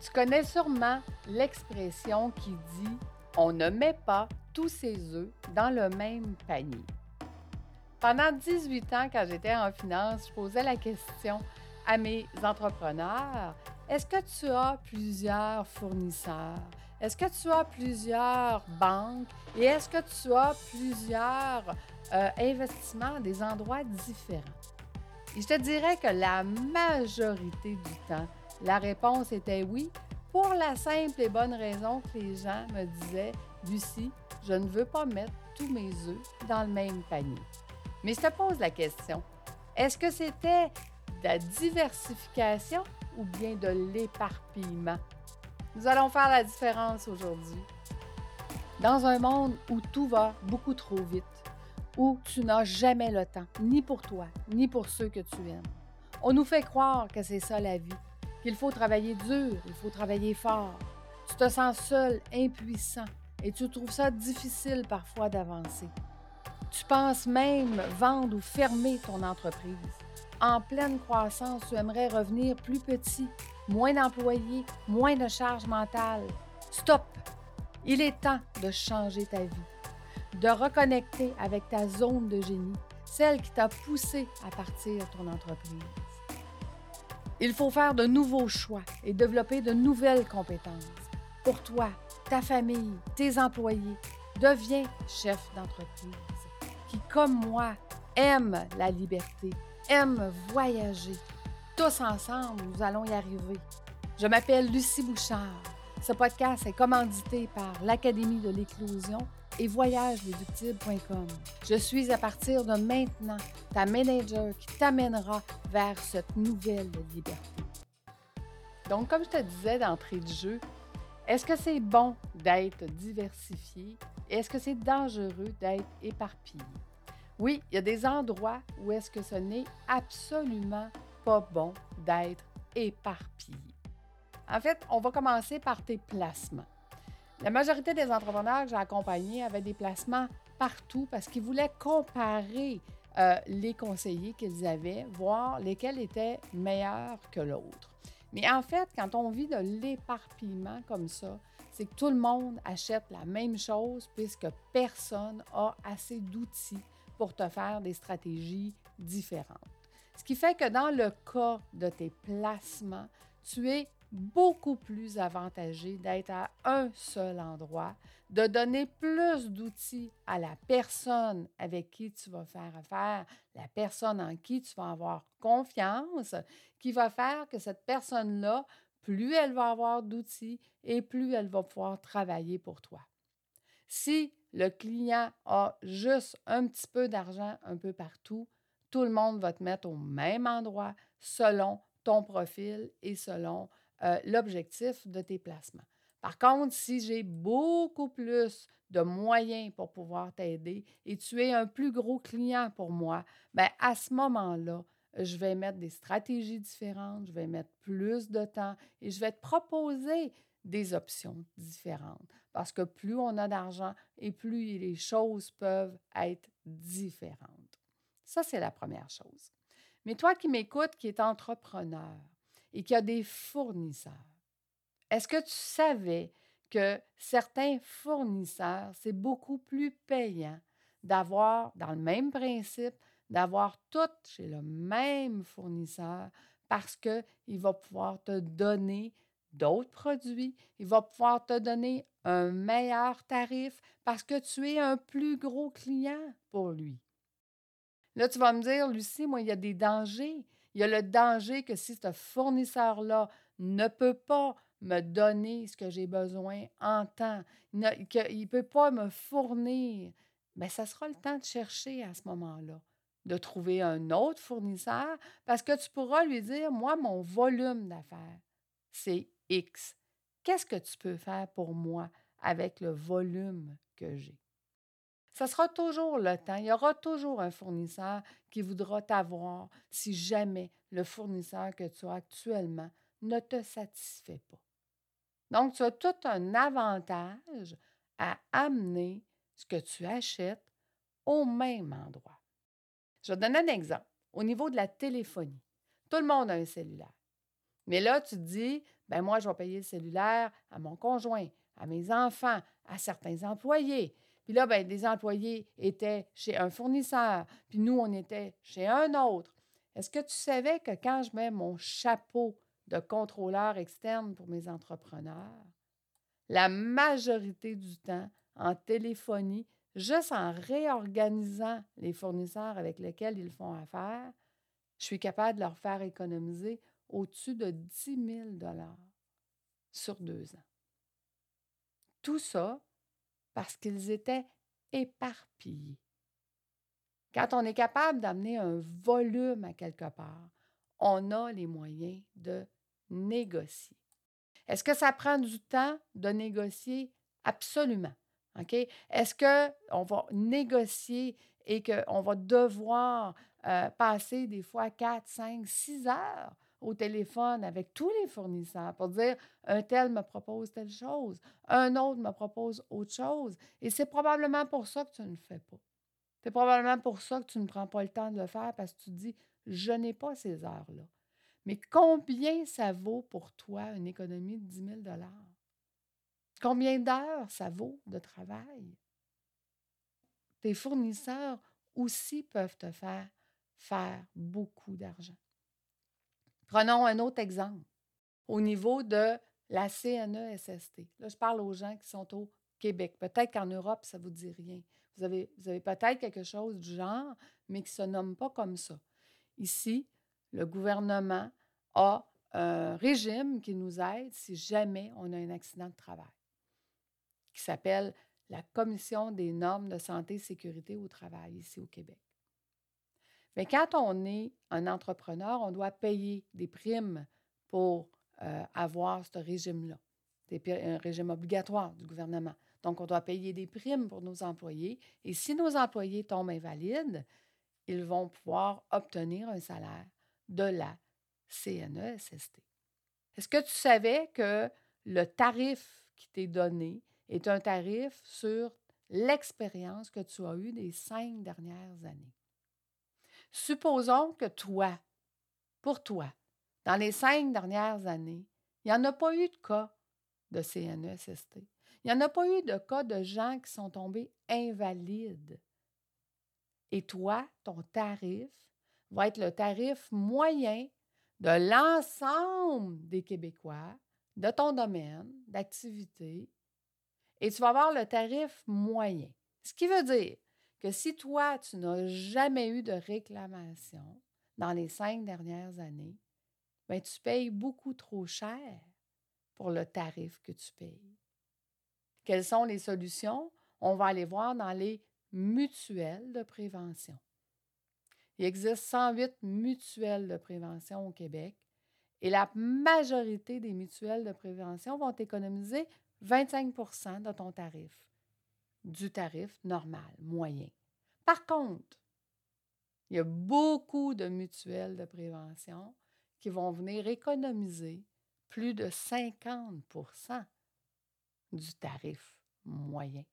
Tu connais sûrement l'expression qui dit on ne met pas tous ses œufs dans le même panier. Pendant 18 ans, quand j'étais en finance, je posais la question à mes entrepreneurs, est-ce que tu as plusieurs fournisseurs? Est-ce que tu as plusieurs banques? Et est-ce que tu as plusieurs euh, investissements à des endroits différents? Et je te dirais que la majorité du temps, la réponse était oui, pour la simple et bonne raison que les gens me disaient, Lucie, je ne veux pas mettre tous mes œufs dans le même panier. Mais je te pose la question, est-ce que c'était de la diversification ou bien de l'éparpillement? Nous allons faire la différence aujourd'hui. Dans un monde où tout va beaucoup trop vite, où tu n'as jamais le temps, ni pour toi, ni pour ceux que tu aimes, on nous fait croire que c'est ça la vie, qu'il faut travailler dur, il faut travailler fort. Tu te sens seul, impuissant, et tu trouves ça difficile parfois d'avancer. Tu penses même vendre ou fermer ton entreprise. En pleine croissance, tu aimerais revenir plus petit, moins d'employés, moins de charges mentales. Stop! Il est temps de changer ta vie, de reconnecter avec ta zone de génie, celle qui t'a poussé à partir de ton entreprise. Il faut faire de nouveaux choix et développer de nouvelles compétences. Pour toi, ta famille, tes employés, deviens chef d'entreprise qui, comme moi, aime la liberté, aime voyager. Tous ensemble, nous allons y arriver. Je m'appelle Lucie Bouchard. Ce podcast est commandité par l'Académie de l'éclosion et. Je suis à partir de maintenant ta manager qui t'amènera vers cette nouvelle liberté. Donc, comme je te disais d'entrée de jeu, est-ce que c'est bon d'être diversifié? Est-ce que c'est dangereux d'être éparpillé? Oui, il y a des endroits où est-ce que ce n'est absolument pas bon d'être éparpillé. En fait, on va commencer par tes placements. La majorité des entrepreneurs que j'ai accompagnés avaient des placements partout parce qu'ils voulaient comparer euh, les conseillers qu'ils avaient, voir lesquels étaient meilleurs que l'autre. Mais en fait, quand on vit de l'éparpillement comme ça, c'est que tout le monde achète la même chose puisque personne a assez d'outils pour te faire des stratégies différentes. Ce qui fait que dans le cas de tes placements, tu es beaucoup plus avantagé d'être à un seul endroit, de donner plus d'outils à la personne avec qui tu vas faire affaire, la personne en qui tu vas avoir confiance, qui va faire que cette personne-là, plus elle va avoir d'outils et plus elle va pouvoir travailler pour toi. Si le client a juste un petit peu d'argent un peu partout, tout le monde va te mettre au même endroit selon ton profil et selon euh, l'objectif de tes placements. Par contre, si j'ai beaucoup plus de moyens pour pouvoir t'aider et tu es un plus gros client pour moi, bien à ce moment-là, je vais mettre des stratégies différentes, je vais mettre plus de temps et je vais te proposer des options différentes. Parce que plus on a d'argent et plus les choses peuvent être différentes. Ça, c'est la première chose. Mais toi qui m'écoutes, qui es entrepreneur, et qu'il y a des fournisseurs. Est-ce que tu savais que certains fournisseurs, c'est beaucoup plus payant d'avoir, dans le même principe, d'avoir tout chez le même fournisseur parce qu'il va pouvoir te donner d'autres produits, il va pouvoir te donner un meilleur tarif parce que tu es un plus gros client pour lui? Là, tu vas me dire, Lucie, moi, il y a des dangers. Il y a le danger que si ce fournisseur-là ne peut pas me donner ce que j'ai besoin en temps, qu'il ne peut pas me fournir, bien, ça sera le temps de chercher à ce moment-là, de trouver un autre fournisseur, parce que tu pourras lui dire, moi, mon volume d'affaires, c'est X. Qu'est-ce que tu peux faire pour moi avec le volume que j'ai? Ça sera toujours le temps. Il y aura toujours un fournisseur qui voudra t'avoir si jamais le fournisseur que tu as actuellement ne te satisfait pas. Donc, tu as tout un avantage à amener ce que tu achètes au même endroit. Je vais te donner un exemple. Au niveau de la téléphonie, tout le monde a un cellulaire. Mais là, tu te dis, ben moi, je vais payer le cellulaire à mon conjoint, à mes enfants, à certains employés. Puis là, ben, des employés étaient chez un fournisseur, puis nous, on était chez un autre. Est-ce que tu savais que quand je mets mon chapeau de contrôleur externe pour mes entrepreneurs, la majorité du temps, en téléphonie, juste en réorganisant les fournisseurs avec lesquels ils font affaire, je suis capable de leur faire économiser au-dessus de 10 000 sur deux ans? Tout ça parce qu'ils étaient éparpillés. Quand on est capable d'amener un volume à quelque part, on a les moyens de négocier. Est-ce que ça prend du temps de négocier? Absolument. Est-ce qu'on va négocier et qu'on va devoir euh, passer des fois 4, 5, 6 heures au téléphone avec tous les fournisseurs pour dire un tel me propose telle chose, un autre me propose autre chose. Et c'est probablement pour ça que tu ne le fais pas. C'est probablement pour ça que tu ne prends pas le temps de le faire parce que tu te dis je n'ai pas ces heures-là. Mais combien ça vaut pour toi une économie de 10 000 Combien d'heures ça vaut de travail? Tes fournisseurs aussi peuvent te faire faire beaucoup d'argent. Prenons un autre exemple. Au niveau de la CNESST. Là, je parle aux gens qui sont au Québec. Peut-être qu'en Europe, ça ne vous dit rien. Vous avez, vous avez peut-être quelque chose du genre, mais qui ne se nomme pas comme ça. Ici, le gouvernement a un régime qui nous aide si jamais on a un accident de travail, qui s'appelle la Commission des normes de santé et sécurité au travail ici au Québec. Mais quand on est un entrepreneur, on doit payer des primes pour euh, avoir ce régime-là. C'est un régime obligatoire du gouvernement. Donc, on doit payer des primes pour nos employés. Et si nos employés tombent invalides, ils vont pouvoir obtenir un salaire de la CNESST. Est-ce que tu savais que le tarif qui t'est donné est un tarif sur l'expérience que tu as eue des cinq dernières années? Supposons que toi, pour toi, dans les cinq dernières années, il n'y en a pas eu de cas de CNESST. Il n'y en a pas eu de cas de gens qui sont tombés invalides. Et toi, ton tarif va être le tarif moyen de l'ensemble des Québécois, de ton domaine d'activité, et tu vas avoir le tarif moyen. Ce qui veut dire que si toi, tu n'as jamais eu de réclamation dans les cinq dernières années, bien, tu payes beaucoup trop cher pour le tarif que tu payes. Quelles sont les solutions? On va aller voir dans les mutuelles de prévention. Il existe 108 mutuelles de prévention au Québec et la majorité des mutuelles de prévention vont économiser 25% de ton tarif, du tarif normal, moyen. Par contre, il y a beaucoup de mutuelles de prévention qui vont venir économiser plus de 50% du tarif moyen.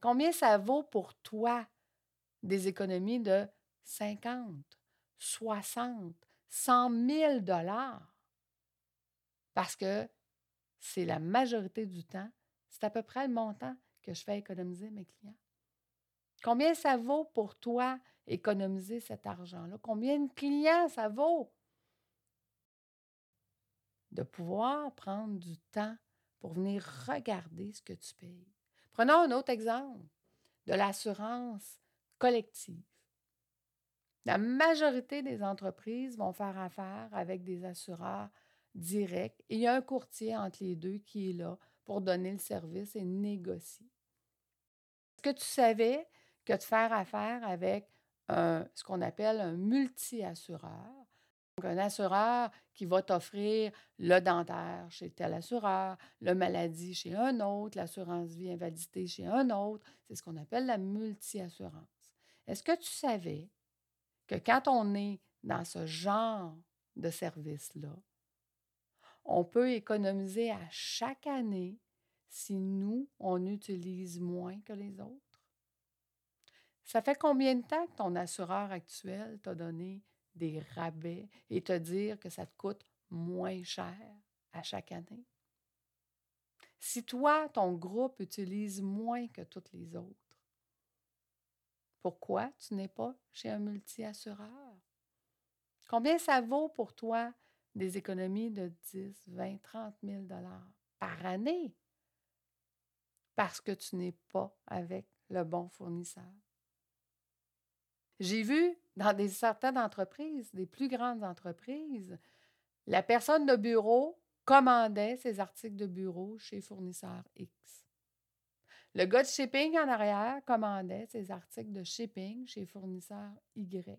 Combien ça vaut pour toi des économies de 50, 60, 100 000 dollars? Parce que c'est la majorité du temps, c'est à peu près le montant que je fais économiser mes clients. Combien ça vaut pour toi économiser cet argent-là? Combien de clients ça vaut? De pouvoir prendre du temps pour venir regarder ce que tu payes. Prenons un autre exemple de l'assurance collective. La majorité des entreprises vont faire affaire avec des assureurs directs il y a un courtier entre les deux qui est là pour donner le service et négocier. Est-ce que tu savais que de faire affaire avec ce qu'on appelle un multi-assureur, un assureur qui va t'offrir le dentaire chez tel assureur, le maladie chez un autre, l'assurance vie invalidité chez un autre. C'est ce qu'on appelle la multi-assurance. Est-ce que tu savais que quand on est dans ce genre de service-là, on peut économiser à chaque année si nous, on utilise moins que les autres? Ça fait combien de temps que ton assureur actuel t'a donné des rabais et te dire que ça te coûte moins cher à chaque année? Si toi, ton groupe utilise moins que toutes les autres, pourquoi tu n'es pas chez un multi-assureur? Combien ça vaut pour toi des économies de 10, 20, 30 000 par année parce que tu n'es pas avec le bon fournisseur? J'ai vu dans des, certaines entreprises, des plus grandes entreprises, la personne de bureau commandait ses articles de bureau chez fournisseur X. Le gars de shipping en arrière commandait ses articles de shipping chez fournisseur Y.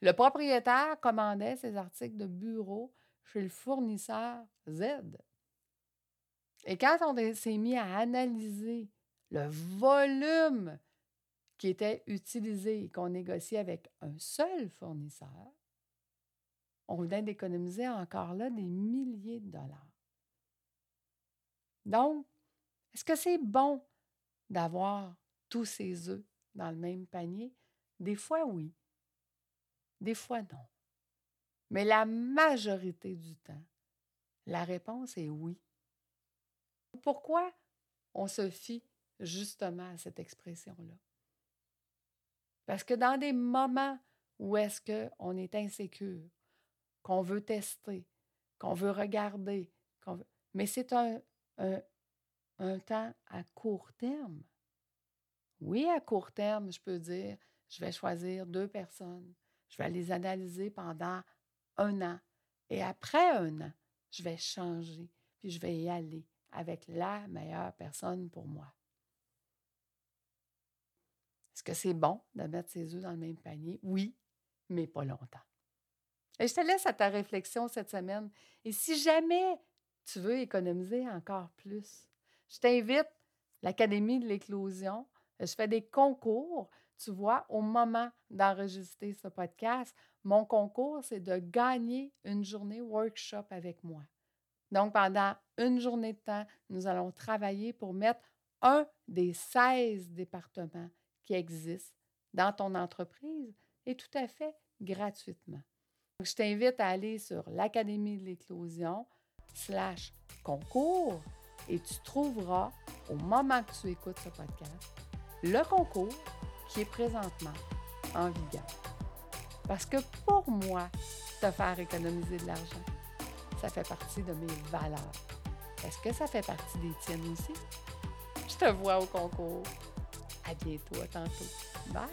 Le propriétaire commandait ses articles de bureau chez le fournisseur Z. Et quand on s'est mis à analyser le volume qui était utilisé et qu'on négociait avec un seul fournisseur, on venait d'économiser encore là des milliers de dollars. Donc, est-ce que c'est bon d'avoir tous ces œufs dans le même panier? Des fois, oui. Des fois, non. Mais la majorité du temps, la réponse est oui. Pourquoi on se fie justement à cette expression-là? Parce que dans des moments où est-ce qu'on est insécure, qu'on veut tester, qu'on veut regarder, mais c'est un, un, un temps à court terme. Oui, à court terme, je peux dire, je vais choisir deux personnes, je vais les analyser pendant un an. Et après un an, je vais changer, puis je vais y aller avec la meilleure personne pour moi. Est-ce que c'est bon de mettre ses œufs dans le même panier? Oui, mais pas longtemps. Je te laisse à ta réflexion cette semaine. Et si jamais tu veux économiser encore plus, je t'invite l'Académie de l'éclosion. Je fais des concours. Tu vois, au moment d'enregistrer ce podcast, mon concours, c'est de gagner une journée workshop avec moi. Donc, pendant une journée de temps, nous allons travailler pour mettre un des 16 départements qui existent dans ton entreprise et tout à fait gratuitement. je t'invite à aller sur l'Académie de l'éclosion slash concours et tu trouveras, au moment que tu écoutes ce podcast, le concours qui est présentement en vigueur. Parce que pour moi, te faire économiser de l'argent, ça fait partie de mes valeurs. Est-ce que ça fait partie des tiennes aussi? Je te vois au concours. À bientôt, tantôt. Bye!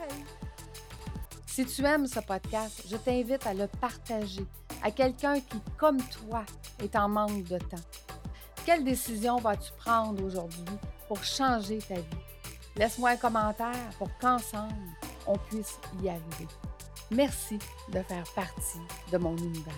Si tu aimes ce podcast, je t'invite à le partager à quelqu'un qui, comme toi, est en manque de temps. Quelle décision vas-tu prendre aujourd'hui pour changer ta vie? Laisse-moi un commentaire pour qu'ensemble, on puisse y arriver. Merci de faire partie de mon univers.